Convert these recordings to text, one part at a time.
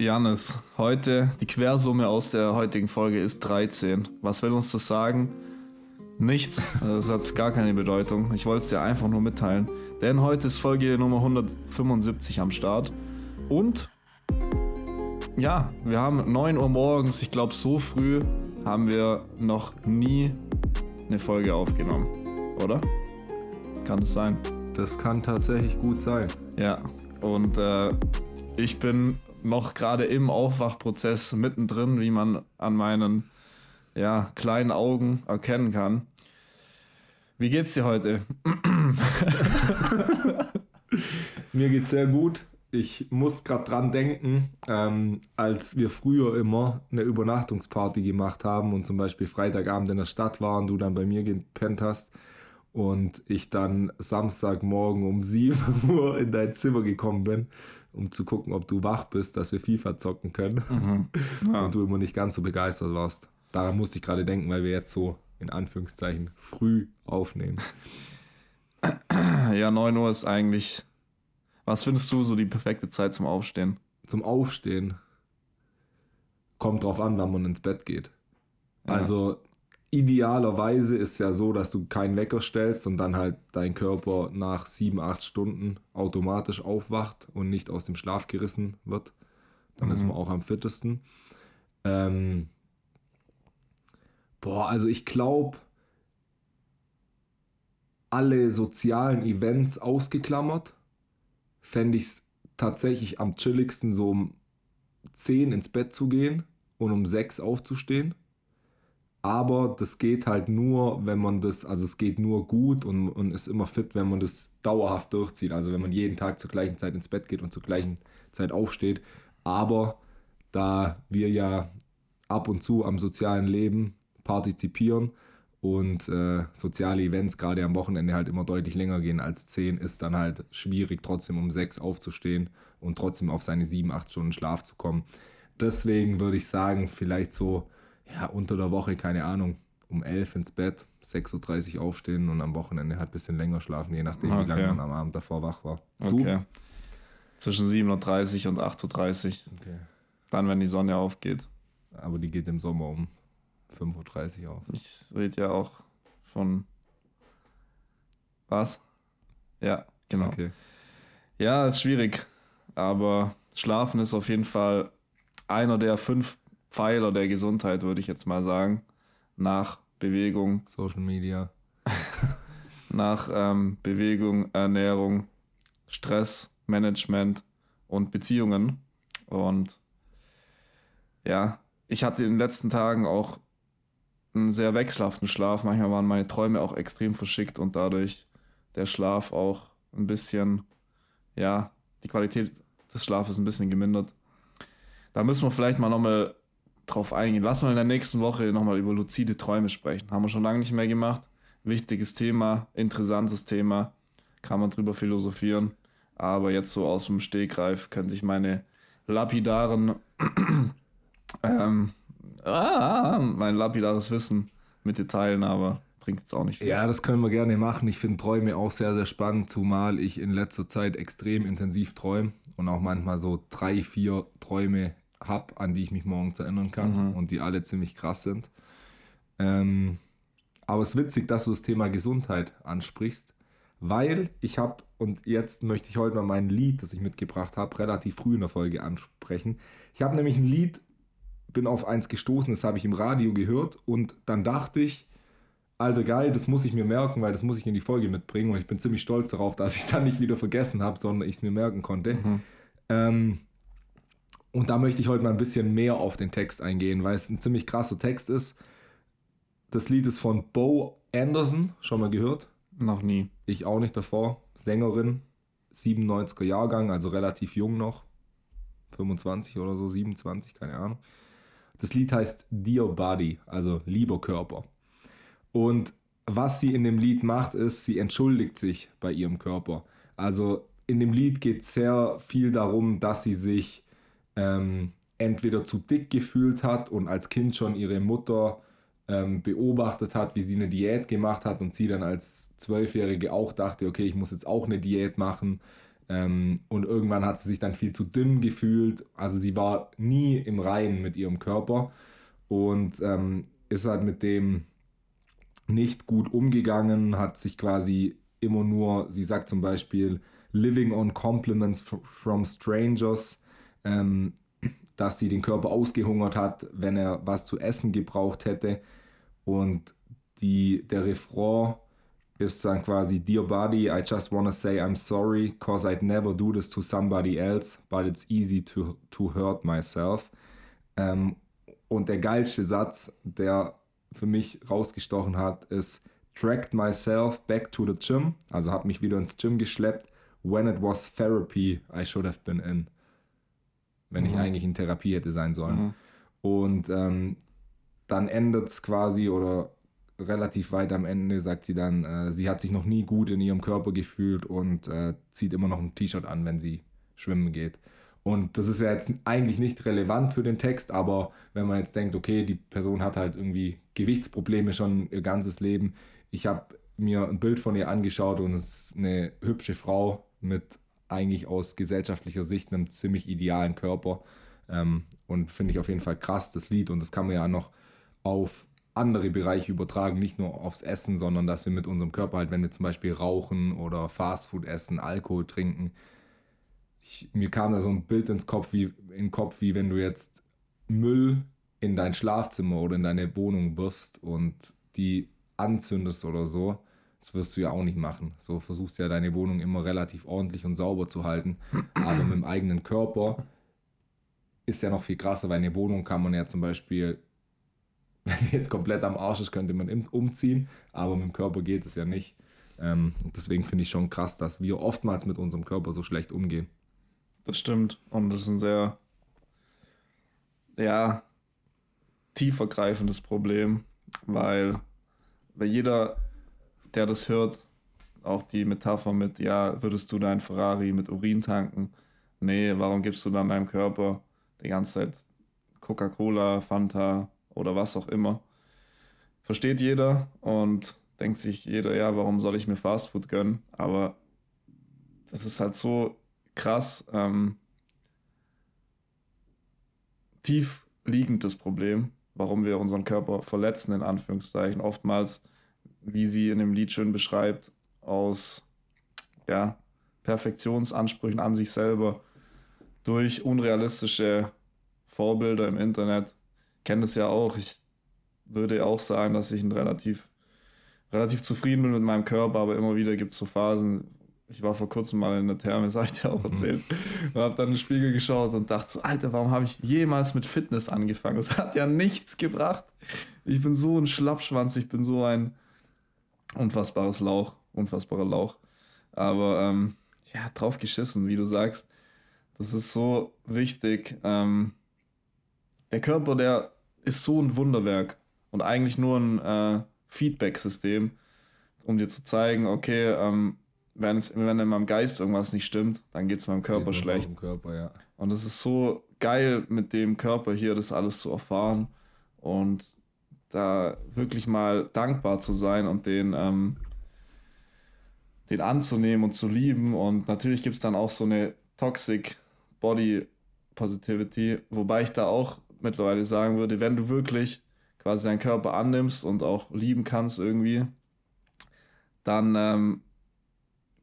Janis, heute die Quersumme aus der heutigen Folge ist 13. Was will uns das sagen? Nichts. Das hat gar keine Bedeutung. Ich wollte es dir einfach nur mitteilen. Denn heute ist Folge Nummer 175 am Start. Und ja, wir haben 9 Uhr morgens. Ich glaube, so früh haben wir noch nie eine Folge aufgenommen. Oder? Kann es sein? Das kann tatsächlich gut sein. Ja. Und äh, ich bin noch gerade im Aufwachprozess mittendrin, wie man an meinen ja, kleinen Augen erkennen kann. Wie geht's dir heute? Mir geht's sehr gut. Ich muss gerade dran denken, ähm, als wir früher immer eine Übernachtungsparty gemacht haben und zum Beispiel Freitagabend in der Stadt waren, du dann bei mir gepennt hast und ich dann Samstagmorgen um 7 Uhr in dein Zimmer gekommen bin um zu gucken, ob du wach bist, dass wir FIFA zocken können. Mhm. Ja. Und du immer nicht ganz so begeistert warst. Daran musste ich gerade denken, weil wir jetzt so in Anführungszeichen früh aufnehmen. Ja, 9 Uhr ist eigentlich. Was findest du so die perfekte Zeit zum Aufstehen? Zum Aufstehen kommt drauf an, wann man ins Bett geht. Ja. Also idealerweise ist es ja so, dass du keinen Wecker stellst und dann halt dein Körper nach sieben, acht Stunden automatisch aufwacht und nicht aus dem Schlaf gerissen wird. Dann mhm. ist man auch am fittesten. Ähm, boah, also ich glaube, alle sozialen Events ausgeklammert, fände ich es tatsächlich am chilligsten, so um 10 ins Bett zu gehen und um 6 aufzustehen aber das geht halt nur, wenn man das, also es geht nur gut und, und ist immer fit, wenn man das dauerhaft durchzieht. Also wenn man jeden Tag zur gleichen Zeit ins Bett geht und zur gleichen Zeit aufsteht. Aber da wir ja ab und zu am sozialen Leben partizipieren und äh, soziale Events gerade am Wochenende halt immer deutlich länger gehen als 10, ist dann halt schwierig, trotzdem um 6 aufzustehen und trotzdem auf seine 7, 8 Stunden Schlaf zu kommen. Deswegen würde ich sagen, vielleicht so ja, unter der Woche, keine Ahnung, um 11 ins Bett, 6.30 Uhr aufstehen und am Wochenende halt ein bisschen länger schlafen, je nachdem, okay. wie lange man am Abend davor wach war. Du? Okay. Zwischen 7.30 Uhr und 8.30 Uhr. Okay. Dann, wenn die Sonne aufgeht. Aber die geht im Sommer um 5.30 Uhr auf. Ich rede ja auch von. Was? Ja, genau. Okay. Ja, ist schwierig. Aber Schlafen ist auf jeden Fall einer der fünf Pfeiler der Gesundheit, würde ich jetzt mal sagen. Nach Bewegung. Social Media. nach ähm, Bewegung, Ernährung, Stressmanagement und Beziehungen. Und ja, ich hatte in den letzten Tagen auch einen sehr wechselhaften Schlaf. Manchmal waren meine Träume auch extrem verschickt und dadurch der Schlaf auch ein bisschen, ja, die Qualität des Schlafes ein bisschen gemindert. Da müssen wir vielleicht mal nochmal drauf eingehen. Lass mal in der nächsten Woche nochmal über luzide Träume sprechen. Haben wir schon lange nicht mehr gemacht. Wichtiges Thema, interessantes Thema. Kann man drüber philosophieren. Aber jetzt so aus dem Stegreif könnte ich meine lapidaren, ähm, ah, mein lapidares Wissen mit dir teilen, aber bringt jetzt auch nicht viel. Ja, das können wir gerne machen. Ich finde Träume auch sehr, sehr spannend, zumal ich in letzter Zeit extrem intensiv träume und auch manchmal so drei, vier Träume habe, an die ich mich morgens erinnern kann mhm. und die alle ziemlich krass sind. Ähm, aber es ist witzig, dass du das Thema Gesundheit ansprichst, weil ich habe, und jetzt möchte ich heute mal mein Lied, das ich mitgebracht habe, relativ früh in der Folge ansprechen. Ich habe nämlich ein Lied, bin auf eins gestoßen, das habe ich im Radio gehört und dann dachte ich, Alter geil, das muss ich mir merken, weil das muss ich in die Folge mitbringen und ich bin ziemlich stolz darauf, dass ich es dann nicht wieder vergessen habe, sondern ich es mir merken konnte. Mhm. Ähm, und da möchte ich heute mal ein bisschen mehr auf den Text eingehen, weil es ein ziemlich krasser Text ist. Das Lied ist von Bo Anderson, schon mal gehört? Noch nie. Ich auch nicht davor. Sängerin, 97er Jahrgang, also relativ jung noch. 25 oder so, 27, keine Ahnung. Das Lied heißt Dear Body, also lieber Körper. Und was sie in dem Lied macht, ist, sie entschuldigt sich bei ihrem Körper. Also in dem Lied geht es sehr viel darum, dass sie sich ähm, entweder zu dick gefühlt hat und als Kind schon ihre Mutter ähm, beobachtet hat, wie sie eine Diät gemacht hat und sie dann als Zwölfjährige auch dachte, okay, ich muss jetzt auch eine Diät machen. Ähm, und irgendwann hat sie sich dann viel zu dünn gefühlt. Also sie war nie im Reinen mit ihrem Körper und ähm, ist halt mit dem nicht gut umgegangen, hat sich quasi immer nur, sie sagt zum Beispiel, living on compliments from strangers, ähm, dass sie den Körper ausgehungert hat, wenn er was zu essen gebraucht hätte. Und die, der Refrain ist dann quasi, Dear Body, I just wanna say I'm sorry, cause I'd never do this to somebody else, but it's easy to, to hurt myself. Ähm, und der geilste Satz, der für mich rausgestochen hat, ist, dragged myself back to the gym, also habe mich wieder ins Gym geschleppt, when it was therapy I should have been in. Wenn mhm. ich eigentlich in Therapie hätte sein sollen. Mhm. Und ähm, dann endet es quasi oder relativ weit am Ende sagt sie dann, äh, sie hat sich noch nie gut in ihrem Körper gefühlt und äh, zieht immer noch ein T-Shirt an, wenn sie schwimmen geht. Und das ist ja jetzt eigentlich nicht relevant für den Text, aber wenn man jetzt denkt, okay, die Person hat halt irgendwie Gewichtsprobleme schon ihr ganzes Leben. Ich habe mir ein Bild von ihr angeschaut und es ist eine hübsche Frau mit eigentlich aus gesellschaftlicher Sicht einem ziemlich idealen Körper. Ähm, und finde ich auf jeden Fall krass, das Lied. Und das kann man ja noch auf andere Bereiche übertragen, nicht nur aufs Essen, sondern dass wir mit unserem Körper halt, wenn wir zum Beispiel rauchen oder Fastfood essen, Alkohol trinken. Ich, mir kam da so ein Bild ins Kopf, wie, in den Kopf, wie wenn du jetzt Müll in dein Schlafzimmer oder in deine Wohnung wirfst und die anzündest oder so. Das wirst du ja auch nicht machen. So versuchst du ja deine Wohnung immer relativ ordentlich und sauber zu halten. Aber mit dem eigenen Körper ist ja noch viel krasser, weil eine Wohnung kann man ja zum Beispiel wenn die jetzt komplett am Arsch ist, könnte man umziehen, aber mit dem Körper geht es ja nicht. Ähm, deswegen finde ich schon krass, dass wir oftmals mit unserem Körper so schlecht umgehen. Das stimmt. Und das ist ein sehr, ja, tiefergreifendes Problem, weil, weil jeder, der das hört, auch die Metapher mit, ja, würdest du dein Ferrari mit Urin tanken? Nee, warum gibst du dann deinem Körper die ganze Zeit Coca-Cola, Fanta, oder was auch immer. Versteht jeder und denkt sich jeder, ja, warum soll ich mir Fastfood gönnen? Aber das ist halt so krass ähm, tief liegendes Problem, warum wir unseren Körper verletzen, in Anführungszeichen. Oftmals, wie sie in dem Lied schön beschreibt, aus ja, Perfektionsansprüchen an sich selber durch unrealistische Vorbilder im Internet kenne das ja auch. Ich würde auch sagen, dass ich ein relativ, relativ zufrieden bin mit meinem Körper, aber immer wieder gibt es so Phasen. Ich war vor kurzem mal in der Therme, das habe ich dir auch mhm. erzählt. Und habe dann in den Spiegel geschaut und dachte so, Alter, warum habe ich jemals mit Fitness angefangen? Das hat ja nichts gebracht. Ich bin so ein Schlappschwanz, ich bin so ein unfassbares Lauch, unfassbarer Lauch. Aber ähm, ja, drauf geschissen, wie du sagst. Das ist so wichtig. Ähm, der Körper, der ist so ein Wunderwerk und eigentlich nur ein äh, Feedback-System, um dir zu zeigen, okay, ähm, wenn, es, wenn in meinem Geist irgendwas nicht stimmt, dann geht es meinem Körper schlecht. Körper, ja. Und es ist so geil, mit dem Körper hier das alles zu erfahren und da wirklich mal dankbar zu sein und den, ähm, den anzunehmen und zu lieben. Und natürlich gibt es dann auch so eine Toxic Body Positivity, wobei ich da auch mittlerweile sagen würde, wenn du wirklich quasi deinen Körper annimmst und auch lieben kannst irgendwie, dann ähm,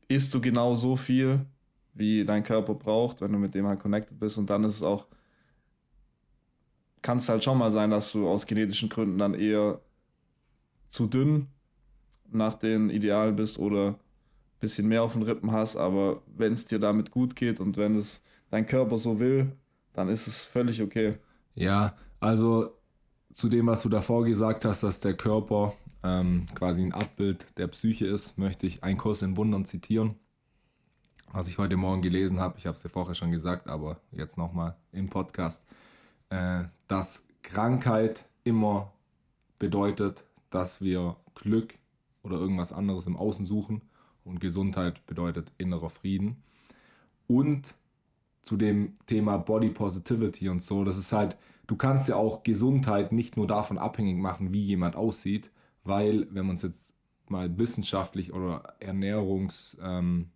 isst du genau so viel, wie dein Körper braucht, wenn du mit dem halt connected bist. Und dann ist es auch, kann es halt schon mal sein, dass du aus genetischen Gründen dann eher zu dünn nach den Idealen bist oder ein bisschen mehr auf den Rippen hast. Aber wenn es dir damit gut geht und wenn es dein Körper so will, dann ist es völlig okay. Ja, also zu dem, was du davor gesagt hast, dass der Körper ähm, quasi ein Abbild der Psyche ist, möchte ich einen Kurs in Wundern zitieren. Was ich heute Morgen gelesen habe, ich habe es ja vorher schon gesagt, aber jetzt nochmal im Podcast, äh, dass Krankheit immer bedeutet, dass wir Glück oder irgendwas anderes im Außen suchen und Gesundheit bedeutet innerer Frieden. Und zu dem Thema Body Positivity und so. Das ist halt, du kannst ja auch Gesundheit nicht nur davon abhängig machen, wie jemand aussieht, weil, wenn man es jetzt mal wissenschaftlich oder ernährungs- ähm,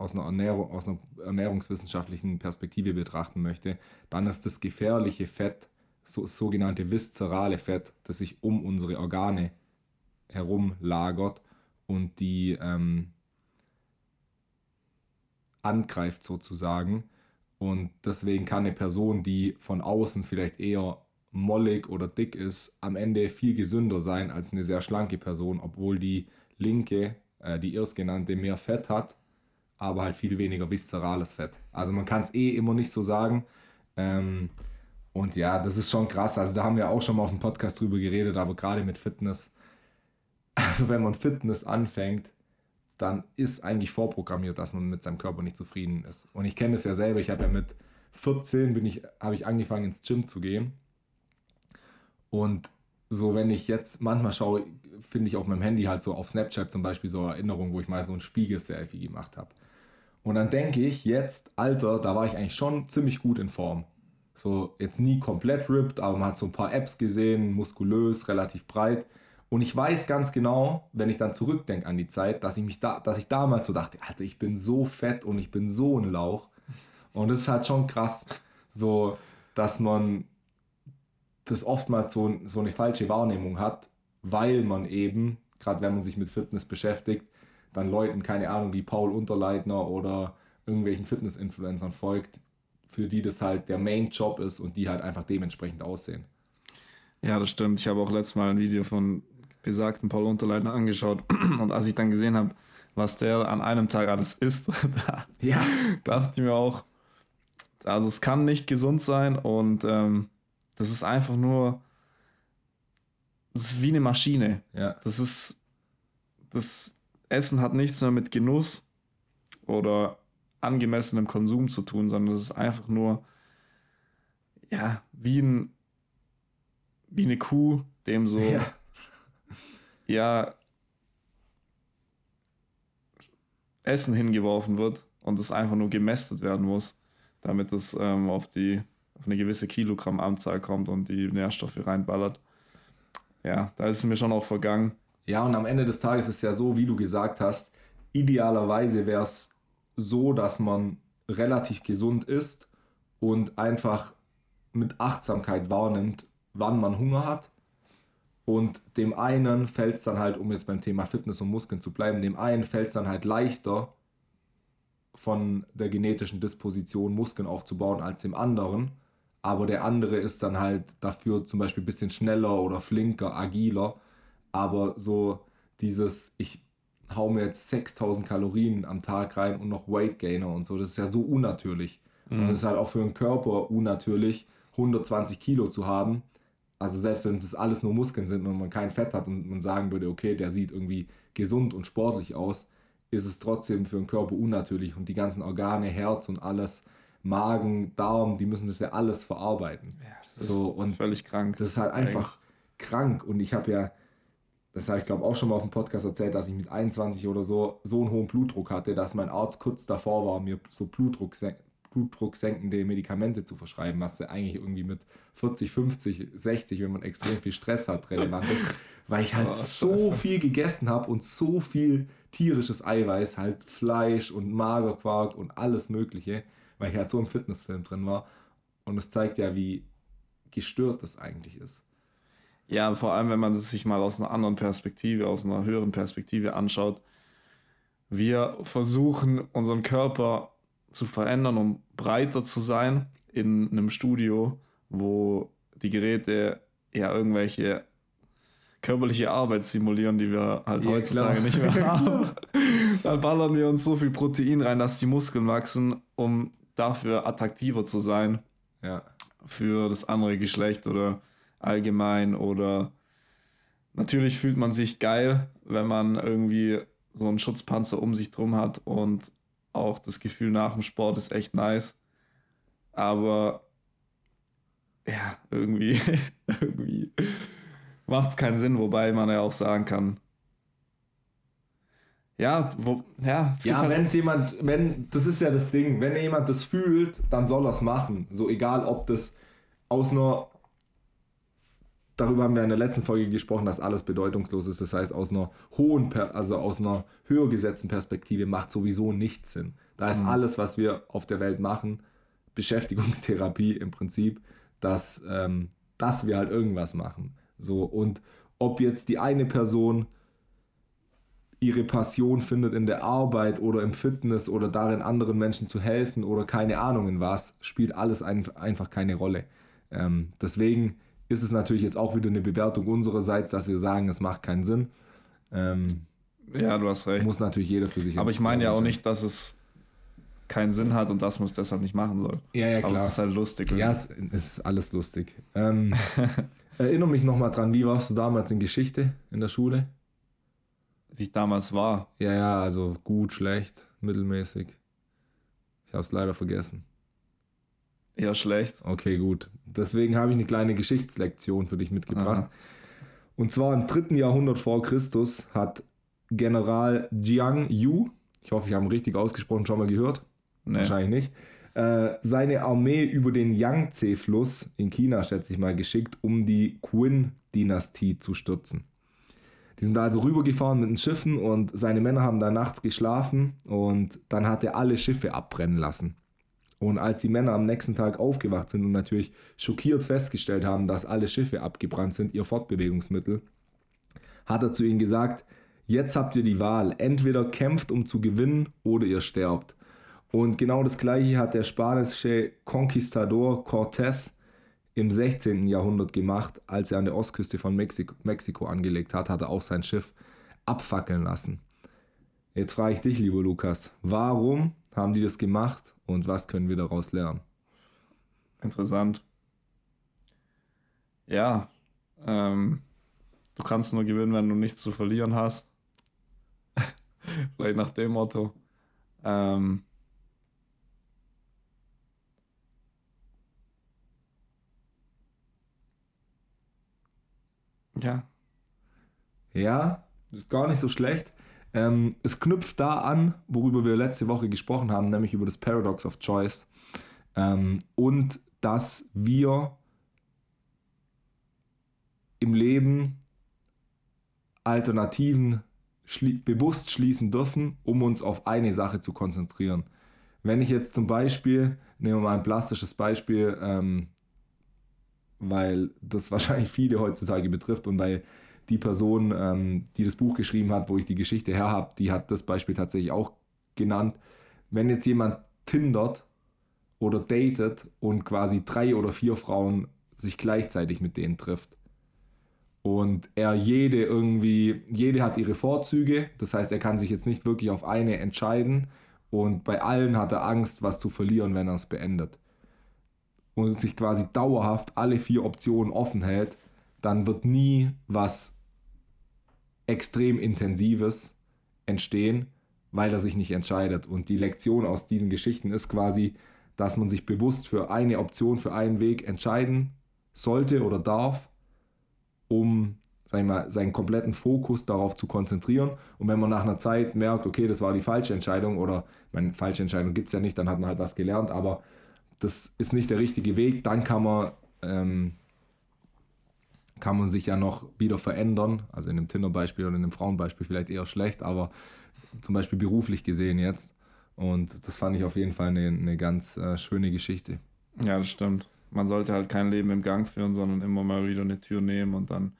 aus einer, Ernährung, aus einer ernährungswissenschaftlichen Perspektive betrachten möchte, dann ist das gefährliche Fett, so, sogenannte viszerale Fett, das sich um unsere Organe herum lagert und die ähm, angreift sozusagen. Und deswegen kann eine Person, die von außen vielleicht eher mollig oder dick ist, am Ende viel gesünder sein als eine sehr schlanke Person, obwohl die linke, äh, die erstgenannte, mehr Fett hat, aber halt viel weniger viszerales Fett. Also man kann es eh immer nicht so sagen. Ähm, und ja, das ist schon krass. Also da haben wir auch schon mal auf dem Podcast drüber geredet, aber gerade mit Fitness. Also wenn man Fitness anfängt, dann ist eigentlich vorprogrammiert, dass man mit seinem Körper nicht zufrieden ist. Und ich kenne das ja selber. Ich habe ja mit 14 bin ich, habe ich angefangen ins Gym zu gehen. Und so, wenn ich jetzt manchmal schaue, finde ich auf meinem Handy halt so auf Snapchat zum Beispiel so Erinnerungen, wo ich mal so ein Spiegel-Selfie gemacht habe. Und dann denke ich jetzt, Alter, da war ich eigentlich schon ziemlich gut in Form. So, jetzt nie komplett ripped, aber man hat so ein paar Apps gesehen, muskulös, relativ breit. Und ich weiß ganz genau, wenn ich dann zurückdenke an die Zeit, dass ich mich da, dass ich damals so dachte, Alter, ich bin so fett und ich bin so ein Lauch. Und das ist halt schon krass, so, dass man das oftmals so, so eine falsche Wahrnehmung hat, weil man eben, gerade wenn man sich mit Fitness beschäftigt, dann Leuten, keine Ahnung, wie Paul Unterleitner oder irgendwelchen Fitness-Influencern folgt, für die das halt der Main-Job ist und die halt einfach dementsprechend aussehen. Ja, das stimmt. Ich habe auch letztes Mal ein Video von besagten Paul Unterleitner angeschaut und als ich dann gesehen habe, was der an einem Tag alles isst, da ja. dachte ich mir auch, also es kann nicht gesund sein und ähm, das ist einfach nur, das ist wie eine Maschine. Ja. Das ist, das Essen hat nichts mehr mit Genuss oder angemessenem Konsum zu tun, sondern das ist einfach nur, ja, wie ein, wie eine Kuh, dem so, ja, ja Essen hingeworfen wird und es einfach nur gemästet werden muss, damit es ähm, auf die auf eine gewisse Kilogrammanzahl kommt und die Nährstoffe reinballert. Ja, da ist es mir schon auch vergangen. Ja, und am Ende des Tages ist es ja so, wie du gesagt hast, idealerweise wäre es so, dass man relativ gesund ist und einfach mit Achtsamkeit wahrnimmt, wann man Hunger hat. Und dem einen fällt es dann halt, um jetzt beim Thema Fitness und Muskeln zu bleiben, dem einen fällt es dann halt leichter, von der genetischen Disposition Muskeln aufzubauen als dem anderen aber der andere ist dann halt dafür zum Beispiel ein bisschen schneller oder flinker, agiler. Aber so dieses, ich hau mir jetzt 6000 Kalorien am Tag rein und noch Weight Gainer und so, das ist ja so unnatürlich. Mhm. Und es ist halt auch für den Körper unnatürlich, 120 Kilo zu haben. Also selbst wenn es alles nur Muskeln sind und man kein Fett hat und man sagen würde, okay, der sieht irgendwie gesund und sportlich aus, ist es trotzdem für den Körper unnatürlich und die ganzen Organe, Herz und alles Magen, Darm, die müssen das ja alles verarbeiten. Ja, das so, und völlig krank. Das ist halt einfach krank. Und ich habe ja, das habe ich glaube auch schon mal auf dem Podcast erzählt, dass ich mit 21 oder so so einen hohen Blutdruck hatte, dass mein Arzt kurz davor war, mir so Blutdruck, blutdrucksenkende Medikamente zu verschreiben, was ja eigentlich irgendwie mit 40, 50, 60, wenn man extrem viel Stress hat, relevant ist, weil ich halt oh, so viel gegessen habe und so viel tierisches Eiweiß, halt Fleisch und Magerquark und alles Mögliche weil ich halt so im Fitnessfilm drin war. Und es zeigt ja, wie gestört das eigentlich ist. Ja, vor allem, wenn man es sich mal aus einer anderen Perspektive, aus einer höheren Perspektive anschaut. Wir versuchen, unseren Körper zu verändern, um breiter zu sein in einem Studio, wo die Geräte ja irgendwelche körperliche Arbeit simulieren, die wir halt ja, heutzutage klar. nicht mehr haben. Dann ballern wir uns so viel Protein rein, dass die Muskeln wachsen, um dafür attraktiver zu sein. Ja. Für das andere Geschlecht oder allgemein oder natürlich fühlt man sich geil, wenn man irgendwie so einen Schutzpanzer um sich drum hat und auch das Gefühl nach dem Sport ist echt nice. Aber ja, irgendwie, irgendwie macht es keinen Sinn, wobei man ja auch sagen kann, ja, wo, ja, ja halt wenn es jemand, wenn, das ist ja das Ding, wenn jemand das fühlt, dann soll er es machen. So egal, ob das aus einer, darüber haben wir in der letzten Folge gesprochen, dass alles bedeutungslos ist. Das heißt, aus einer hohen, also aus einer höher gesetzten Perspektive macht sowieso nichts Sinn. Da ist alles, was wir auf der Welt machen, Beschäftigungstherapie im Prinzip, dass, ähm, dass wir halt irgendwas machen. So, und ob jetzt die eine Person ihre Passion findet in der Arbeit oder im Fitness oder darin, anderen Menschen zu helfen oder keine Ahnung in was, spielt alles ein, einfach keine Rolle. Ähm, deswegen ist es natürlich jetzt auch wieder eine Bewertung unsererseits, dass wir sagen, es macht keinen Sinn. Ähm, ja, du hast recht. Muss natürlich jeder für sich Aber ich meine ja auch nicht, dass es keinen Sinn hat und dass man es deshalb nicht machen soll. Ja, ja, klar. Aber es ist halt lustig. Ja, es, ist alles lustig. Ähm, erinnere mich nochmal dran, wie warst du damals in Geschichte in der Schule? Wie ich damals war. Ja, ja, also gut, schlecht, mittelmäßig. Ich habe es leider vergessen. Eher schlecht. Okay, gut. Deswegen habe ich eine kleine Geschichtslektion für dich mitgebracht. Aha. Und zwar im dritten Jahrhundert vor Christus hat General Jiang Yu, ich hoffe, ich habe ihn richtig ausgesprochen, schon mal gehört. Nee. Wahrscheinlich nicht. Äh, seine Armee über den Yangtze-Fluss in China, schätze ich mal, geschickt, um die Qin-Dynastie zu stürzen. Die sind da also rübergefahren mit den Schiffen und seine Männer haben da nachts geschlafen und dann hat er alle Schiffe abbrennen lassen. Und als die Männer am nächsten Tag aufgewacht sind und natürlich schockiert festgestellt haben, dass alle Schiffe abgebrannt sind, ihr Fortbewegungsmittel, hat er zu ihnen gesagt, jetzt habt ihr die Wahl, entweder kämpft um zu gewinnen oder ihr sterbt. Und genau das gleiche hat der spanische Conquistador Cortés im 16. Jahrhundert gemacht, als er an der Ostküste von Mexiko, Mexiko angelegt hat, hat er auch sein Schiff abfackeln lassen. Jetzt frage ich dich, lieber Lukas, warum haben die das gemacht und was können wir daraus lernen? Interessant. Ja, ähm, du kannst nur gewinnen, wenn du nichts zu verlieren hast. Vielleicht nach dem Motto. Ähm, Ja. Ja, ist gar nicht so schlecht. Ähm, es knüpft da an, worüber wir letzte Woche gesprochen haben, nämlich über das Paradox of Choice. Ähm, und dass wir im Leben Alternativen schli bewusst schließen dürfen, um uns auf eine Sache zu konzentrieren. Wenn ich jetzt zum Beispiel, nehmen wir mal ein plastisches Beispiel, ähm, weil das wahrscheinlich viele heutzutage betrifft und weil die Person, ähm, die das Buch geschrieben hat, wo ich die Geschichte her habe, die hat das Beispiel tatsächlich auch genannt. Wenn jetzt jemand tindert oder datet und quasi drei oder vier Frauen sich gleichzeitig mit denen trifft und er jede irgendwie, jede hat ihre Vorzüge, das heißt, er kann sich jetzt nicht wirklich auf eine entscheiden und bei allen hat er Angst, was zu verlieren, wenn er es beendet und sich quasi dauerhaft alle vier Optionen offen hält, dann wird nie was extrem Intensives entstehen, weil er sich nicht entscheidet. Und die Lektion aus diesen Geschichten ist quasi, dass man sich bewusst für eine Option, für einen Weg entscheiden sollte oder darf, um sag mal, seinen kompletten Fokus darauf zu konzentrieren. Und wenn man nach einer Zeit merkt, okay, das war die falsche Entscheidung oder, meine, falsche Entscheidung gibt es ja nicht, dann hat man halt was gelernt, aber das ist nicht der richtige Weg, dann kann man, ähm, kann man sich ja noch wieder verändern. Also in einem Tinder-Beispiel oder in einem Frauenbeispiel vielleicht eher schlecht, aber zum Beispiel beruflich gesehen jetzt. Und das fand ich auf jeden Fall eine, eine ganz äh, schöne Geschichte. Ja, das stimmt. Man sollte halt kein Leben im Gang führen, sondern immer mal wieder eine Tür nehmen und dann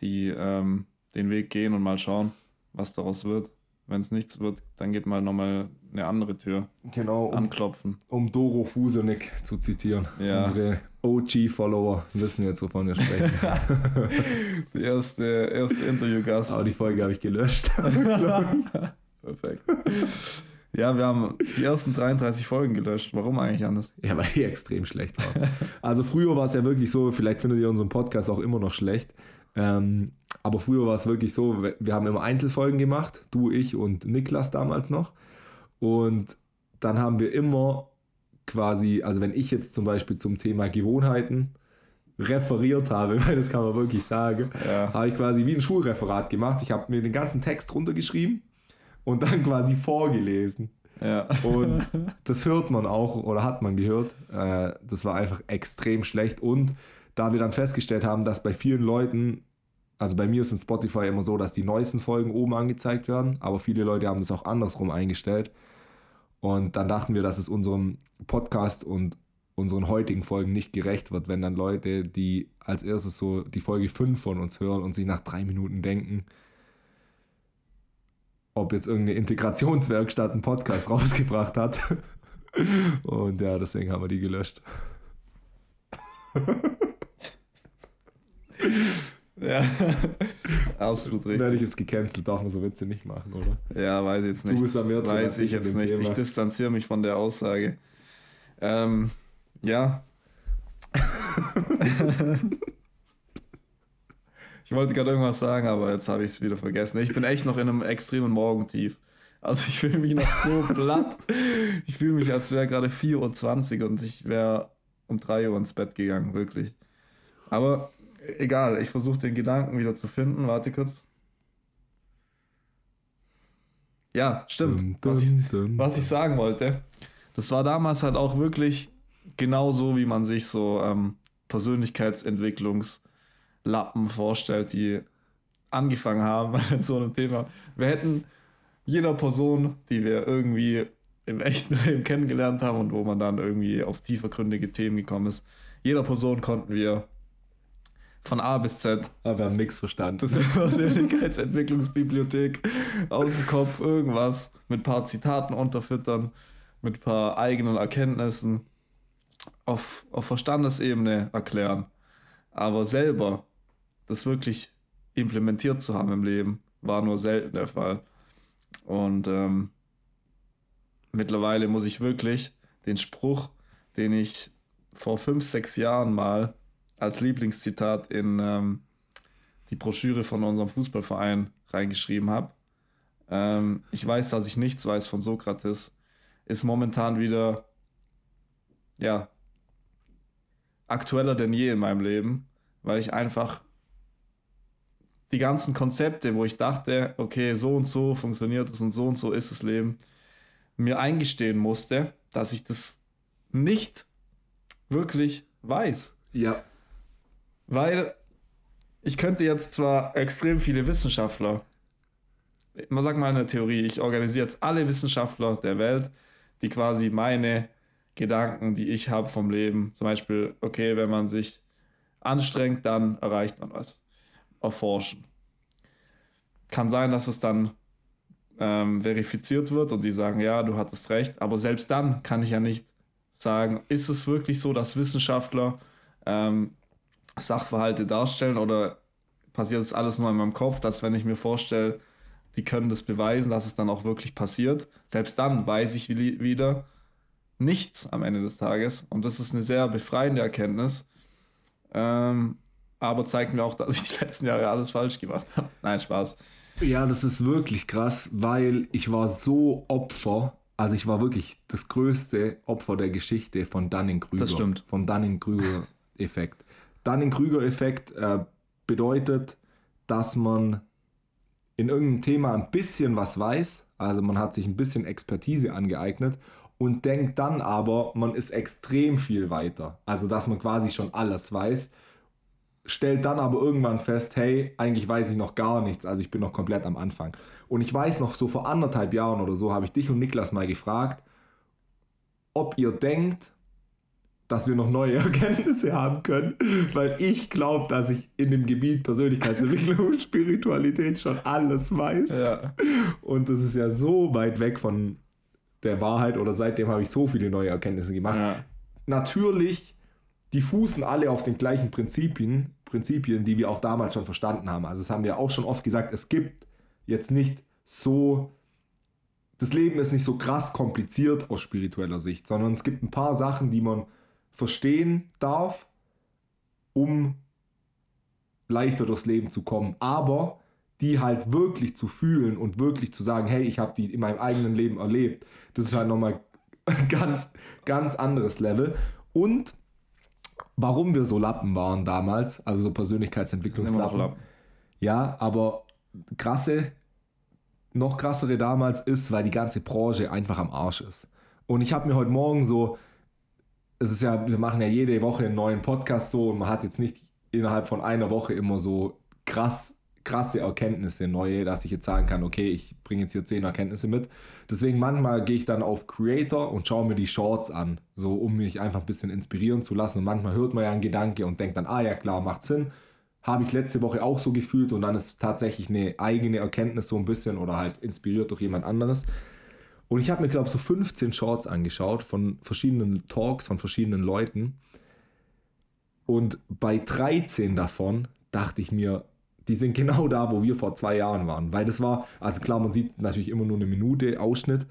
die, ähm, den Weg gehen und mal schauen, was daraus wird. Wenn es nichts wird, dann geht mal nochmal eine andere Tür genau, um, anklopfen. Um Doro Fusenik zu zitieren. Ja. Unsere OG-Follower wissen jetzt, wovon wir sprechen. Der erste, erste Interviewgast. Aber die Folge habe ich gelöscht. Perfekt. Ja, wir haben die ersten 33 Folgen gelöscht. Warum eigentlich anders? Ja, weil die extrem schlecht waren. Also früher war es ja wirklich so, vielleicht findet ihr unseren Podcast auch immer noch schlecht. Ähm, aber früher war es wirklich so, wir haben immer Einzelfolgen gemacht, du, ich und Niklas damals noch. Und dann haben wir immer quasi, also wenn ich jetzt zum Beispiel zum Thema Gewohnheiten referiert habe, weil das kann man wirklich sagen, ja. habe ich quasi wie ein Schulreferat gemacht. Ich habe mir den ganzen Text runtergeschrieben und dann quasi vorgelesen. Ja. Und das hört man auch oder hat man gehört. Äh, das war einfach extrem schlecht. Und da wir dann festgestellt haben, dass bei vielen Leuten, also bei mir ist in Spotify immer so, dass die neuesten Folgen oben angezeigt werden, aber viele Leute haben das auch andersrum eingestellt. Und dann dachten wir, dass es unserem Podcast und unseren heutigen Folgen nicht gerecht wird, wenn dann Leute, die als erstes so die Folge 5 von uns hören und sich nach drei Minuten denken, ob jetzt irgendeine Integrationswerkstatt einen Podcast rausgebracht hat. Und ja, deswegen haben wir die gelöscht. Ja, absolut richtig. Werde ich jetzt gecancelt, darf man so Witze nicht machen, oder? Ja, weiß ich jetzt nicht. Du bist mehr drin weiß ich jetzt nicht. Thema. Ich distanziere mich von der Aussage. Ähm, ja. ich wollte gerade irgendwas sagen, aber jetzt habe ich es wieder vergessen. Ich bin echt noch in einem extremen Morgentief. Also ich fühle mich noch so platt. Ich fühle mich, als wäre gerade 4.20 Uhr und ich wäre um 3 Uhr ins Bett gegangen, wirklich. Aber egal, ich versuche den Gedanken wieder zu finden. Warte kurz. Ja, stimmt. Was ich, was ich sagen wollte, das war damals halt auch wirklich genau so, wie man sich so ähm, Persönlichkeitsentwicklungslappen vorstellt, die angefangen haben mit so einem Thema. Wir hätten jeder Person, die wir irgendwie im echten Leben kennengelernt haben und wo man dann irgendwie auf tiefergründige Themen gekommen ist, jeder Person konnten wir von A bis Z Aber wir haben nichts verstanden. das ist Persönlichkeitsentwicklungsbibliothek aus dem Kopf irgendwas mit ein paar Zitaten unterfüttern, mit ein paar eigenen Erkenntnissen auf, auf Verstandesebene erklären. Aber selber das wirklich implementiert zu haben im Leben, war nur selten der Fall. Und ähm, mittlerweile muss ich wirklich den Spruch, den ich vor fünf, sechs Jahren mal als Lieblingszitat in ähm, die Broschüre von unserem Fußballverein reingeschrieben habe. Ähm, ich weiß, dass ich nichts weiß von Sokrates, ist momentan wieder ja aktueller denn je in meinem Leben, weil ich einfach die ganzen Konzepte, wo ich dachte, okay, so und so funktioniert es und so und so ist das Leben, mir eingestehen musste, dass ich das nicht wirklich weiß. Ja. Weil ich könnte jetzt zwar extrem viele Wissenschaftler, man sagt mal in der Theorie, ich organisiere jetzt alle Wissenschaftler der Welt, die quasi meine Gedanken, die ich habe vom Leben, zum Beispiel, okay, wenn man sich anstrengt, dann erreicht man was, erforschen. Kann sein, dass es dann ähm, verifiziert wird und die sagen, ja, du hattest recht, aber selbst dann kann ich ja nicht sagen, ist es wirklich so, dass Wissenschaftler ähm, Sachverhalte darstellen oder passiert es alles nur in meinem Kopf, dass wenn ich mir vorstelle, die können das beweisen, dass es dann auch wirklich passiert, selbst dann weiß ich wie- wieder nichts am Ende des Tages und das ist eine sehr befreiende Erkenntnis, ähm, aber zeigt mir auch, dass ich die letzten Jahre alles falsch gemacht habe. Nein, Spaß. Ja, das ist wirklich krass, weil ich war so Opfer, also ich war wirklich das größte Opfer der Geschichte von Dunning-Krüger. Das stimmt. Vom Dunning-Krüger-Effekt. Dunning-Krüger-Effekt äh, bedeutet, dass man in irgendeinem Thema ein bisschen was weiß, also man hat sich ein bisschen Expertise angeeignet und denkt dann aber, man ist extrem viel weiter. Also dass man quasi schon alles weiß stellt dann aber irgendwann fest, hey, eigentlich weiß ich noch gar nichts, also ich bin noch komplett am Anfang. Und ich weiß noch, so vor anderthalb Jahren oder so habe ich dich und Niklas mal gefragt, ob ihr denkt, dass wir noch neue Erkenntnisse haben können, weil ich glaube, dass ich in dem Gebiet Persönlichkeitsentwicklung und Spiritualität schon alles weiß. Ja. Und das ist ja so weit weg von der Wahrheit oder seitdem habe ich so viele neue Erkenntnisse gemacht ja. natürlich, die fußen alle auf den gleichen Prinzipien, Prinzipien, die wir auch damals schon verstanden haben. Also das haben wir auch schon oft gesagt, es gibt jetzt nicht so, das Leben ist nicht so krass kompliziert aus spiritueller Sicht, sondern es gibt ein paar Sachen, die man verstehen darf, um leichter durchs Leben zu kommen. Aber die halt wirklich zu fühlen und wirklich zu sagen, hey, ich habe die in meinem eigenen Leben erlebt, das ist halt nochmal ein ganz, ganz anderes Level. Und warum wir so Lappen waren damals, also so Persönlichkeitsentwicklungslappen. Lappen. Ja, aber krasse, noch krassere damals ist, weil die ganze Branche einfach am Arsch ist. Und ich habe mir heute Morgen so, es ist ja, wir machen ja jede Woche einen neuen Podcast so und man hat jetzt nicht innerhalb von einer Woche immer so krass krasse Erkenntnisse, neue, dass ich jetzt sagen kann, okay, ich bringe jetzt hier zehn Erkenntnisse mit. Deswegen manchmal gehe ich dann auf Creator und schaue mir die Shorts an, so um mich einfach ein bisschen inspirieren zu lassen. Und manchmal hört man ja einen Gedanke und denkt dann, ah ja klar, macht Sinn. Habe ich letzte Woche auch so gefühlt und dann ist tatsächlich eine eigene Erkenntnis so ein bisschen oder halt inspiriert durch jemand anderes. Und ich habe mir, glaube ich, so 15 Shorts angeschaut von verschiedenen Talks von verschiedenen Leuten. Und bei 13 davon dachte ich mir, die sind genau da, wo wir vor zwei Jahren waren. Weil das war, also klar, man sieht natürlich immer nur eine Minute Ausschnitt,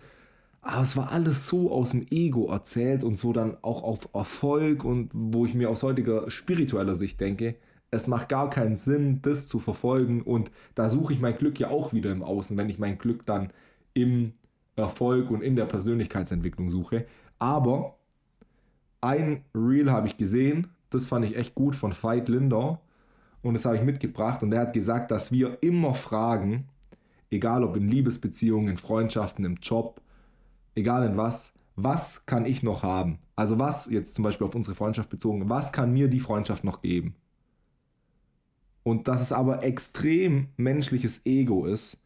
aber es war alles so aus dem Ego erzählt und so dann auch auf Erfolg und wo ich mir aus heutiger spiritueller Sicht denke, es macht gar keinen Sinn, das zu verfolgen und da suche ich mein Glück ja auch wieder im Außen, wenn ich mein Glück dann im Erfolg und in der Persönlichkeitsentwicklung suche. Aber ein Reel habe ich gesehen, das fand ich echt gut von Veit Lindau und das habe ich mitgebracht und er hat gesagt, dass wir immer fragen, egal ob in Liebesbeziehungen, in Freundschaften, im Job, egal in was, was kann ich noch haben? Also was, jetzt zum Beispiel auf unsere Freundschaft bezogen, was kann mir die Freundschaft noch geben? Und dass es aber extrem menschliches Ego ist,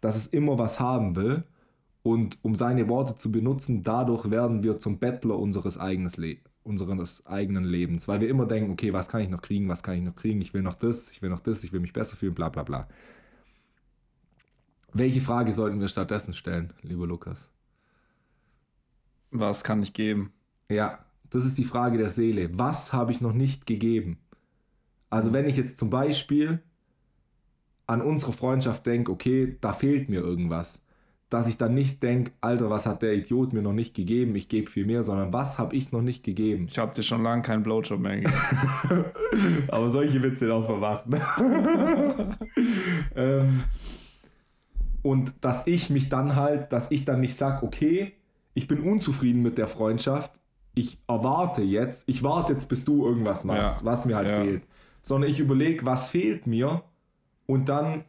dass es immer was haben will. Und um seine Worte zu benutzen, dadurch werden wir zum Bettler unseres, eigenes Le unseres eigenen Lebens. Weil wir immer denken, okay, was kann ich noch kriegen, was kann ich noch kriegen, ich will noch das, ich will noch das, ich will mich besser fühlen, bla bla bla. Welche Frage sollten wir stattdessen stellen, lieber Lukas? Was kann ich geben? Ja, das ist die Frage der Seele. Was habe ich noch nicht gegeben? Also wenn ich jetzt zum Beispiel an unsere Freundschaft denke, okay, da fehlt mir irgendwas, dass ich dann nicht denke, Alter, was hat der Idiot mir noch nicht gegeben, ich gebe viel mehr, sondern was habe ich noch nicht gegeben? Ich habe dir schon lange keinen Blowjob mehr gegeben. Aber solche Witze auch verwacht. ähm, und dass ich mich dann halt, dass ich dann nicht sage, okay, ich bin unzufrieden mit der Freundschaft, ich erwarte jetzt, ich warte jetzt, bis du irgendwas machst, ja. was mir halt ja. fehlt sondern ich überlege, was fehlt mir und dann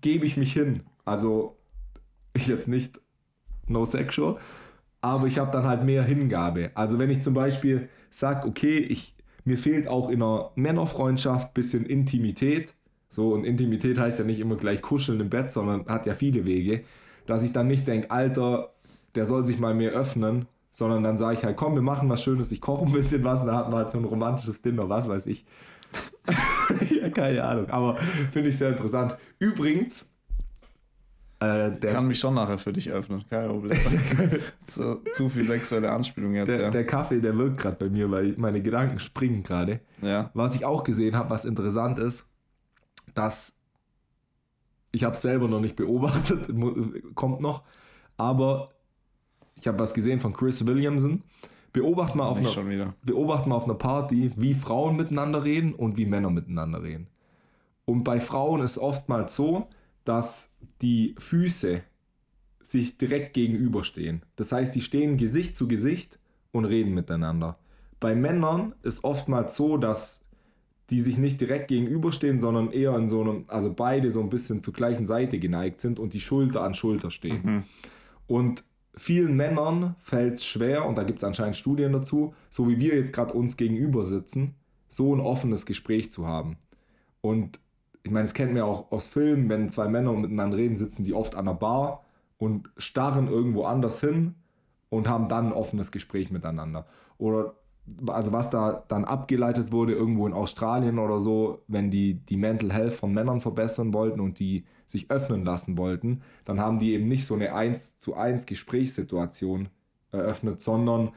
gebe ich mich hin. Also ich jetzt nicht no sexual, aber ich habe dann halt mehr Hingabe. Also wenn ich zum Beispiel sage, okay, ich, mir fehlt auch in einer Männerfreundschaft ein bisschen Intimität, so und Intimität heißt ja nicht immer gleich kuscheln im Bett, sondern hat ja viele Wege, dass ich dann nicht denke, Alter, der soll sich mal mehr öffnen, sondern dann sage ich halt, komm, wir machen was Schönes, ich koche ein bisschen was und dann hat man halt so ein romantisches Dinner, was weiß ich. ja, keine Ahnung, aber finde ich sehr interessant. Übrigens, äh, der kann mich schon nachher für dich öffnen, kein Problem. zu, zu, viel sexuelle Anspielung jetzt, der, ja. Der Kaffee, der wirkt gerade bei mir, weil meine Gedanken springen gerade. Ja. Was ich auch gesehen habe, was interessant ist, dass ich habe es selber noch nicht beobachtet, kommt noch, aber ich habe was gesehen von Chris Williamson Beobacht mal, auf einer, beobacht mal auf einer Party, wie Frauen miteinander reden und wie Männer miteinander reden. Und bei Frauen ist oftmals so, dass die Füße sich direkt gegenüberstehen. Das heißt, sie stehen Gesicht zu Gesicht und reden miteinander. Bei Männern ist oftmals so, dass die sich nicht direkt gegenüberstehen, sondern eher in so einem, also beide so ein bisschen zur gleichen Seite geneigt sind und die Schulter an Schulter stehen. Mhm. Und vielen Männern fällt es schwer, und da gibt es anscheinend Studien dazu, so wie wir jetzt gerade uns gegenüber sitzen, so ein offenes Gespräch zu haben. Und ich meine, das kennt man ja auch aus Filmen, wenn zwei Männer miteinander reden, sitzen die oft an einer Bar und starren irgendwo anders hin und haben dann ein offenes Gespräch miteinander. Oder also was da dann abgeleitet wurde, irgendwo in Australien oder so, wenn die die Mental Health von Männern verbessern wollten und die sich öffnen lassen wollten, dann haben die eben nicht so eine 1 zu 1 Gesprächssituation eröffnet, sondern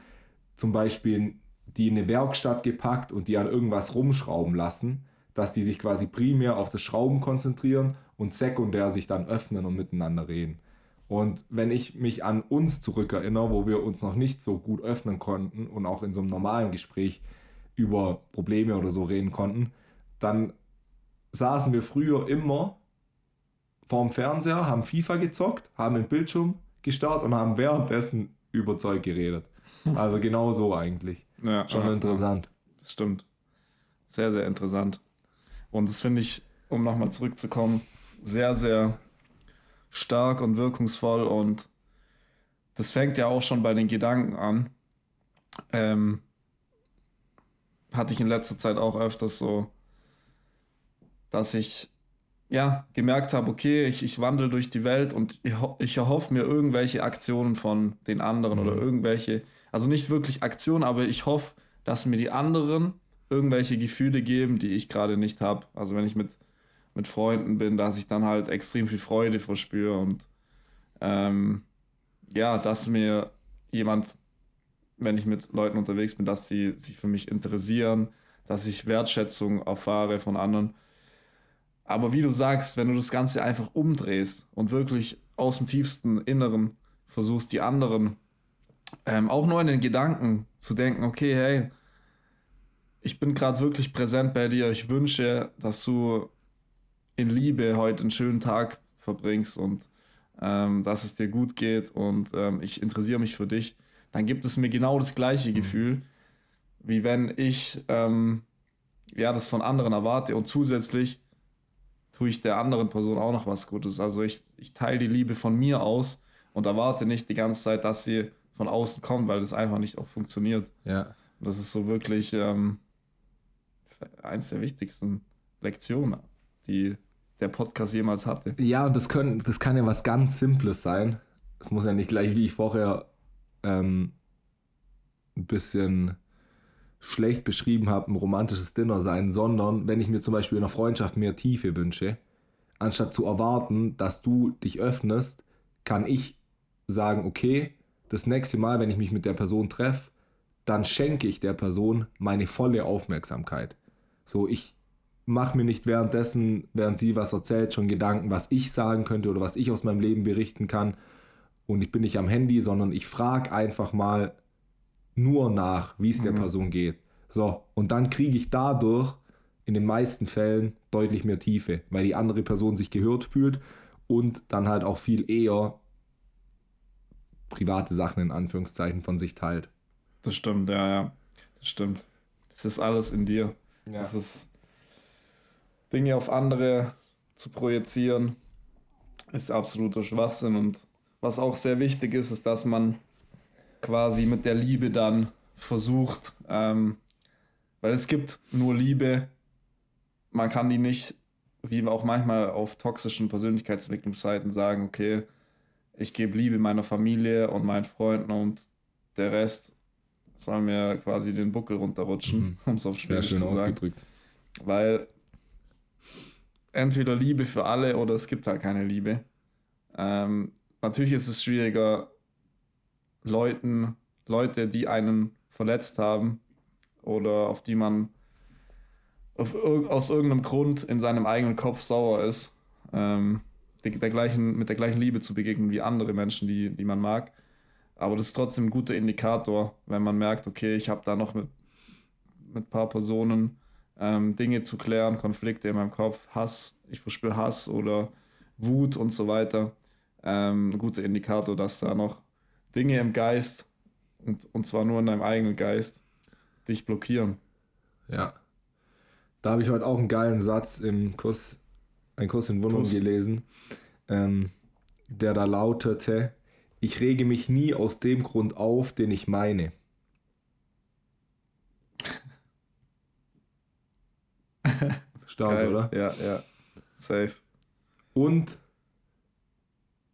zum Beispiel die in eine Werkstatt gepackt und die an irgendwas rumschrauben lassen, dass die sich quasi primär auf das Schrauben konzentrieren und sekundär sich dann öffnen und miteinander reden. Und wenn ich mich an uns zurückerinnere, wo wir uns noch nicht so gut öffnen konnten und auch in so einem normalen Gespräch über Probleme oder so reden konnten, dann saßen wir früher immer vorm Fernseher, haben FIFA gezockt, haben den Bildschirm gestarrt und haben währenddessen über Zeug geredet. Also genau so eigentlich. Ja, Schon ja, interessant. Das stimmt. Sehr, sehr interessant. Und das finde ich, um nochmal zurückzukommen, sehr, sehr stark und wirkungsvoll und das fängt ja auch schon bei den Gedanken an. Ähm, hatte ich in letzter Zeit auch öfters so, dass ich ja, gemerkt habe, okay, ich, ich wandle durch die Welt und ich, ich erhoffe mir irgendwelche Aktionen von den anderen mhm. oder irgendwelche, also nicht wirklich Aktionen, aber ich hoffe, dass mir die anderen irgendwelche Gefühle geben, die ich gerade nicht habe. Also wenn ich mit, mit Freunden bin, dass ich dann halt extrem viel Freude verspüre und ähm, ja, dass mir jemand, wenn ich mit Leuten unterwegs bin, dass sie sich für mich interessieren, dass ich Wertschätzung erfahre von anderen. Aber wie du sagst, wenn du das Ganze einfach umdrehst und wirklich aus dem tiefsten Inneren versuchst, die anderen ähm, auch nur in den Gedanken zu denken, okay, hey, ich bin gerade wirklich präsent bei dir. Ich wünsche, dass du in Liebe heute einen schönen Tag verbringst und ähm, dass es dir gut geht und ähm, ich interessiere mich für dich. Dann gibt es mir genau das gleiche mhm. Gefühl, wie wenn ich ähm, ja, das von anderen erwarte und zusätzlich tue ich der anderen Person auch noch was Gutes. Also ich, ich teile die Liebe von mir aus und erwarte nicht die ganze Zeit, dass sie von außen kommt, weil das einfach nicht auch funktioniert. Ja. Und das ist so wirklich ähm, eins der wichtigsten Lektionen, die der Podcast jemals hatte. Ja, und das, können, das kann ja was ganz Simples sein. Es muss ja nicht gleich, wie ich vorher ähm, ein bisschen schlecht beschrieben habe, ein romantisches Dinner sein, sondern wenn ich mir zum Beispiel in einer Freundschaft mehr Tiefe wünsche, anstatt zu erwarten, dass du dich öffnest, kann ich sagen, okay, das nächste Mal, wenn ich mich mit der Person treffe, dann schenke ich der Person meine volle Aufmerksamkeit. So, ich mache mir nicht währenddessen, während sie was erzählt, schon Gedanken, was ich sagen könnte oder was ich aus meinem Leben berichten kann. Und ich bin nicht am Handy, sondern ich frage einfach mal, nur nach, wie es der mhm. Person geht. So, und dann kriege ich dadurch in den meisten Fällen deutlich mehr Tiefe, weil die andere Person sich gehört fühlt und dann halt auch viel eher private Sachen in Anführungszeichen von sich teilt. Das stimmt, ja, ja. Das stimmt. Das ist alles in dir. Ja. Das ist Dinge auf andere zu projizieren, ist absoluter Schwachsinn. Und was auch sehr wichtig ist, ist, dass man quasi mit der Liebe dann versucht, ähm, weil es gibt nur Liebe, man kann die nicht, wie auch manchmal auf toxischen Persönlichkeitsentwicklungsseiten sagen, okay, ich gebe Liebe meiner Familie und meinen Freunden und der Rest soll mir quasi den Buckel runterrutschen, mhm. um es auf Schwedisch zu sagen. ausgedrückt. Weil entweder Liebe für alle oder es gibt halt keine Liebe. Ähm, natürlich ist es schwieriger, Leuten, Leute, die einen verletzt haben oder auf die man auf, aus irgendeinem Grund in seinem eigenen Kopf sauer ist, ähm, der, der gleichen, mit der gleichen Liebe zu begegnen wie andere Menschen, die, die man mag. Aber das ist trotzdem ein guter Indikator, wenn man merkt, okay, ich habe da noch mit, mit ein paar Personen ähm, Dinge zu klären, Konflikte in meinem Kopf, Hass, ich verspüre Hass oder Wut und so weiter. Ähm, ein guter Indikator, dass da noch Dinge im Geist, und, und zwar nur in deinem eigenen Geist, dich blockieren. Ja. Da habe ich heute auch einen geilen Satz im Kurs, ein Kurs in Wundung gelesen, ähm, der da lautete, ich rege mich nie aus dem Grund auf, den ich meine. Stark, oder? Ja, ja. Safe. Und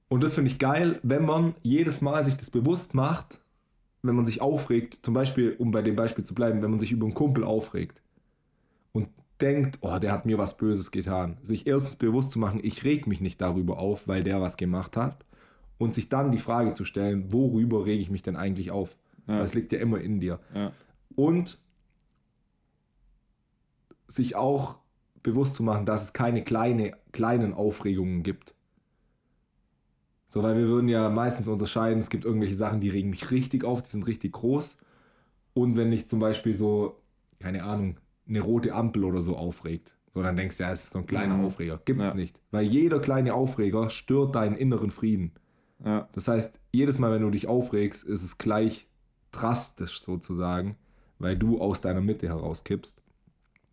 und das finde ich geil, wenn man jedes Mal sich das bewusst macht, wenn man sich aufregt, zum Beispiel, um bei dem Beispiel zu bleiben, wenn man sich über einen Kumpel aufregt und denkt, oh, der hat mir was Böses getan, sich erstens bewusst zu machen, ich reg mich nicht darüber auf, weil der was gemacht hat und sich dann die Frage zu stellen, worüber rege ich mich denn eigentlich auf? Ja. Das liegt ja immer in dir. Ja. Und sich auch bewusst zu machen, dass es keine kleine, kleinen Aufregungen gibt. So, weil wir würden ja meistens unterscheiden, es gibt irgendwelche Sachen, die regen mich richtig auf, die sind richtig groß. Und wenn dich zum Beispiel so, keine Ahnung, eine rote Ampel oder so aufregt, so dann denkst du, ja, es ist so ein kleiner mhm. Aufreger. Gibt es ja. nicht. Weil jeder kleine Aufreger stört deinen inneren Frieden. Ja. Das heißt, jedes Mal, wenn du dich aufregst, ist es gleich drastisch sozusagen, weil du aus deiner Mitte herauskippst.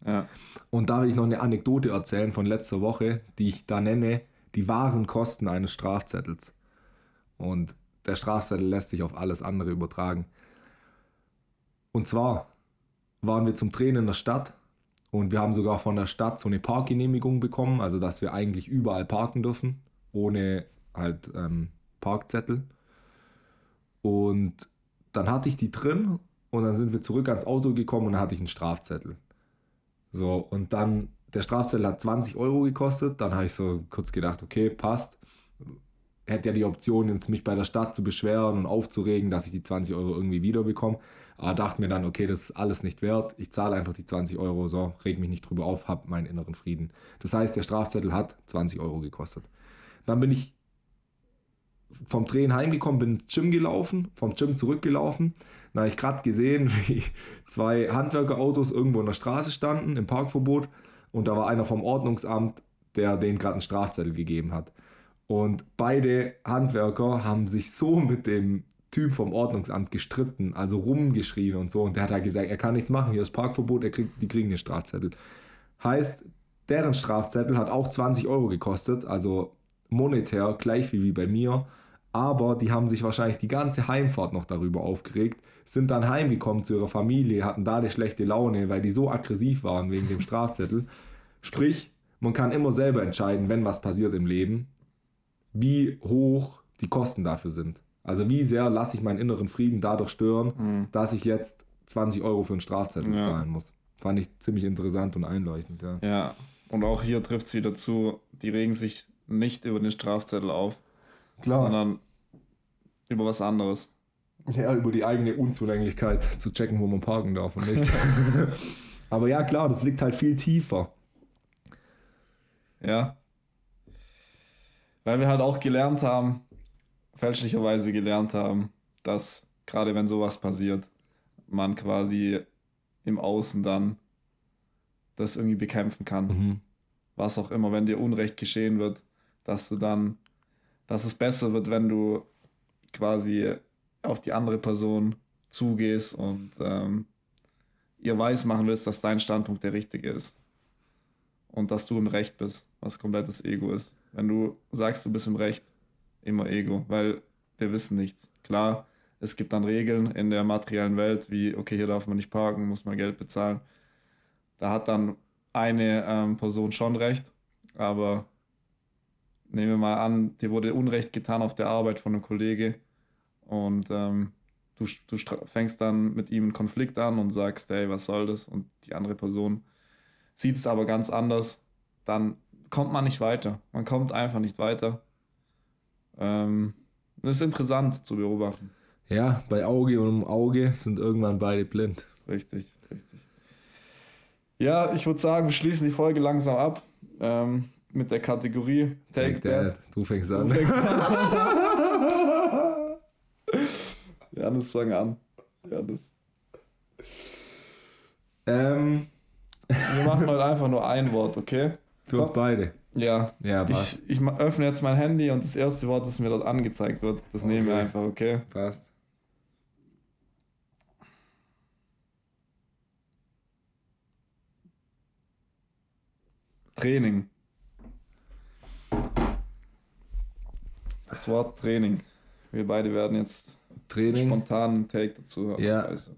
Ja. Und da will ich noch eine Anekdote erzählen von letzter Woche, die ich da nenne, die wahren Kosten eines Strafzettels. Und der Strafzettel lässt sich auf alles andere übertragen. Und zwar waren wir zum Drehen in der Stadt Und wir haben sogar von der Stadt so eine Parkgenehmigung bekommen, also dass wir eigentlich überall parken dürfen, ohne halt ähm, Parkzettel. Und dann hatte ich die drin und dann sind wir zurück ans Auto gekommen und dann hatte ich einen Strafzettel. So, und dann, der Strafzettel hat 20 Euro gekostet. Dann habe ich so kurz gedacht, okay, passt. Hätte ja die Option, jetzt mich bei der Stadt zu beschweren und aufzuregen, dass ich die 20 Euro irgendwie wiederbekomme. Aber dachte mir dann, okay, das ist alles nicht wert. Ich zahle einfach die 20 Euro, so, reg mich nicht drüber auf, habe meinen inneren Frieden. Das heißt, der Strafzettel hat 20 Euro gekostet. Dann bin ich vom Drehen heimgekommen, bin ins Gym gelaufen, vom Gym zurückgelaufen. Da habe ich gerade gesehen, wie zwei Handwerkerautos irgendwo in der Straße standen, im Parkverbot. Und da war einer vom Ordnungsamt, der denen gerade einen Strafzettel gegeben hat. Und beide Handwerker haben sich so mit dem Typ vom Ordnungsamt gestritten, also rumgeschrien und so. Und der hat halt gesagt, er kann nichts machen, hier ist Parkverbot, er kriegt, die kriegen den Strafzettel. Heißt, deren Strafzettel hat auch 20 Euro gekostet, also monetär gleich wie, wie bei mir. Aber die haben sich wahrscheinlich die ganze Heimfahrt noch darüber aufgeregt, sind dann heimgekommen zu ihrer Familie, hatten da eine schlechte Laune, weil die so aggressiv waren wegen dem Strafzettel. Sprich, man kann immer selber entscheiden, wenn was passiert im Leben, wie hoch die Kosten dafür sind. Also wie sehr lasse ich meinen inneren Frieden dadurch stören, mhm. dass ich jetzt 20 Euro für einen Strafzettel ja. zahlen muss. Fand ich ziemlich interessant und einleuchtend, ja. Ja, und auch hier trifft es wieder zu, die regen sich nicht über den Strafzettel auf, Klar. sondern über was anderes. Ja, über die eigene Unzulänglichkeit zu checken, wo man parken darf und nicht. Aber ja, klar, das liegt halt viel tiefer. Ja. Weil wir halt auch gelernt haben, fälschlicherweise gelernt haben, dass gerade wenn sowas passiert, man quasi im Außen dann das irgendwie bekämpfen kann. Mhm. Was auch immer, wenn dir Unrecht geschehen wird, dass du dann, dass es besser wird, wenn du quasi auf die andere Person zugehst und ähm, ihr weiß machen willst, dass dein Standpunkt der richtige ist. Und dass du im Recht bist, was komplettes Ego ist. Wenn du sagst, du bist im Recht, immer Ego, weil wir wissen nichts. Klar, es gibt dann Regeln in der materiellen Welt, wie, okay, hier darf man nicht parken, muss man Geld bezahlen. Da hat dann eine ähm, Person schon recht, aber nehmen wir mal an, dir wurde Unrecht getan auf der Arbeit von einem Kollege und ähm, du, du fängst dann mit ihm einen Konflikt an und sagst, hey, was soll das? Und die andere Person sieht es aber ganz anders, dann kommt man nicht weiter. Man kommt einfach nicht weiter. Ähm, das ist interessant zu beobachten. Ja, bei Auge und um Auge sind irgendwann beide blind. Richtig, richtig. Ja, ich würde sagen, wir schließen die Folge langsam ab. Ähm, mit der Kategorie Take, Take That. that. Du fängst an. Du fängst an. Janis, fang an. Janis. Ähm. Wir machen heute einfach nur ein Wort, okay? Für uns beide. Ja. Ja, passt. Ich, ich öffne jetzt mein Handy und das erste Wort, das mir dort angezeigt wird, das okay. nehmen wir einfach, okay? Passt. Training. Das Wort Training. Wir beide werden jetzt Training. spontan einen Take dazu haben. Ja. Also.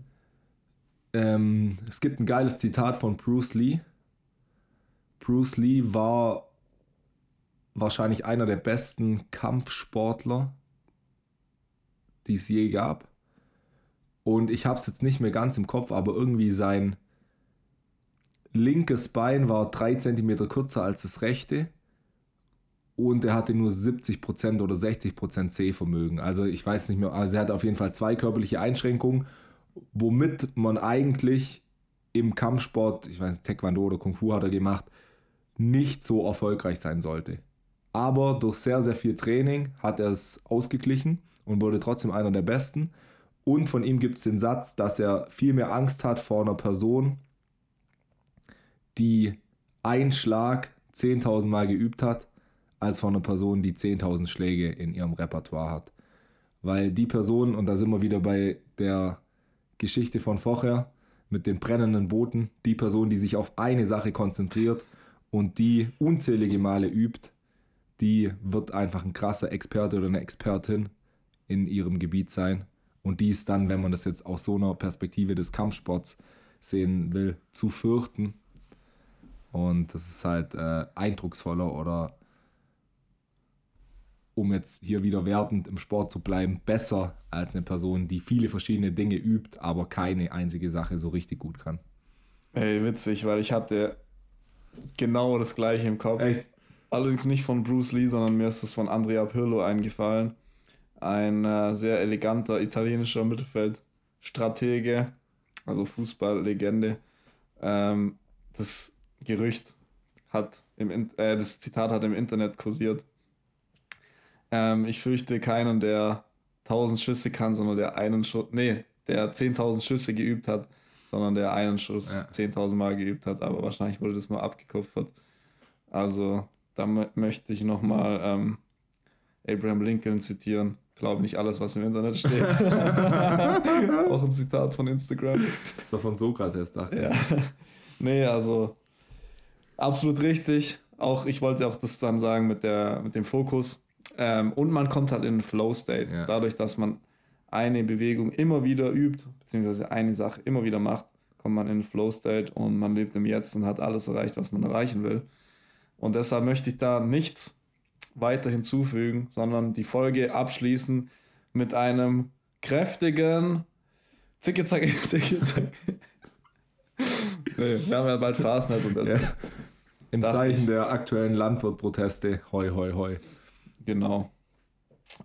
Ähm, es gibt ein geiles Zitat von Bruce Lee. Bruce Lee war wahrscheinlich einer der besten Kampfsportler, die es je gab. Und ich habe es jetzt nicht mehr ganz im Kopf, aber irgendwie sein linkes Bein war drei Zentimeter kürzer als das rechte und er hatte nur 70% oder 60% Sehvermögen. Also ich weiß nicht mehr, also er hatte auf jeden Fall zwei körperliche Einschränkungen, womit man eigentlich im Kampfsport, ich weiß Taekwondo oder Kung Fu hat er gemacht, nicht so erfolgreich sein sollte. Aber durch sehr, sehr viel Training hat er es ausgeglichen und wurde trotzdem einer der Besten. Und von ihm gibt es den Satz, dass er viel mehr Angst hat vor einer Person, die einen Schlag 10.000 Mal geübt hat, als von einer Person, die 10.000 Schläge in ihrem Repertoire hat. Weil die Person, und da sind wir wieder bei der Geschichte von vorher mit den brennenden Booten, die Person, die sich auf eine Sache konzentriert und die unzählige Male übt, die wird einfach ein krasser Experte oder eine Expertin in ihrem Gebiet sein. Und die ist dann, wenn man das jetzt aus so einer Perspektive des Kampfsports sehen will, zu fürchten. Und das ist halt äh, eindrucksvoller oder um jetzt hier wieder wertend im Sport zu bleiben, besser als eine Person, die viele verschiedene Dinge übt, aber keine einzige Sache so richtig gut kann. Ey, witzig, weil ich hatte genau das gleiche im Kopf. Echt? Allerdings nicht von Bruce Lee, sondern mir ist es von Andrea Pirlo eingefallen. Ein äh, sehr eleganter italienischer Mittelfeldstratege, also Fußballlegende. Ähm, das Gerücht hat im In äh, das Zitat hat im Internet kursiert. Ähm, ich fürchte keinen, der 1000 Schüsse kann, sondern der einen Schuss, nee, der 10.000 Schüsse geübt hat, sondern der einen Schuss Ja. 10.000 Mal geübt hat, aber wahrscheinlich wurde das nur abgekupfert. Also, da mö- möchte ich nochmal ähm, Abraham Lincoln zitieren. Glaube nicht alles, was im Internet steht. Auch ein Zitat von Instagram. Das ist doch von Sokrates, dachte ich. Ja. Nee, also absolut richtig. Auch ich wollte auch das dann sagen mit, der, mit dem Fokus. Ähm, und man kommt halt in den Flow-State. Ja. Dadurch, dass man eine Bewegung immer wieder übt, beziehungsweise eine Sache immer wieder macht, kommt man in den Flow-State und man lebt im Jetzt und hat alles erreicht, was man erreichen will. Und deshalb möchte ich da nichts weiter hinzufügen, sondern die Folge abschließen mit einem kräftigen Zicke, zacke, zicke, zacke. Nee, wir haben ja bald Fastnet und das. Ja. Im Zeichen ich. der aktuellen Landwirtproteste, hoi, hoi, hoi. Genau.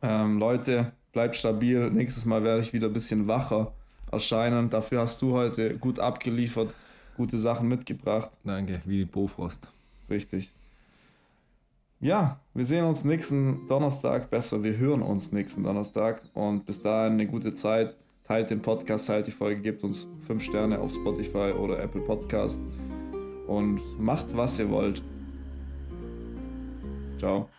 Ähm, Leute, bleibt stabil. Nächstes Mal werde ich wieder ein bisschen wacher erscheinen. Dafür hast du heute gut abgeliefert, gute Sachen mitgebracht. Danke, wie die Bofrost. Richtig. Ja, wir sehen uns nächsten Donnerstag. Besser, wir hören uns nächsten Donnerstag. Und bis dahin eine gute Zeit. Teilt den Podcast, teilt die Folge, gebt uns 5 Sterne auf Spotify oder Apple Podcast. Und macht, was ihr wollt. Ciao.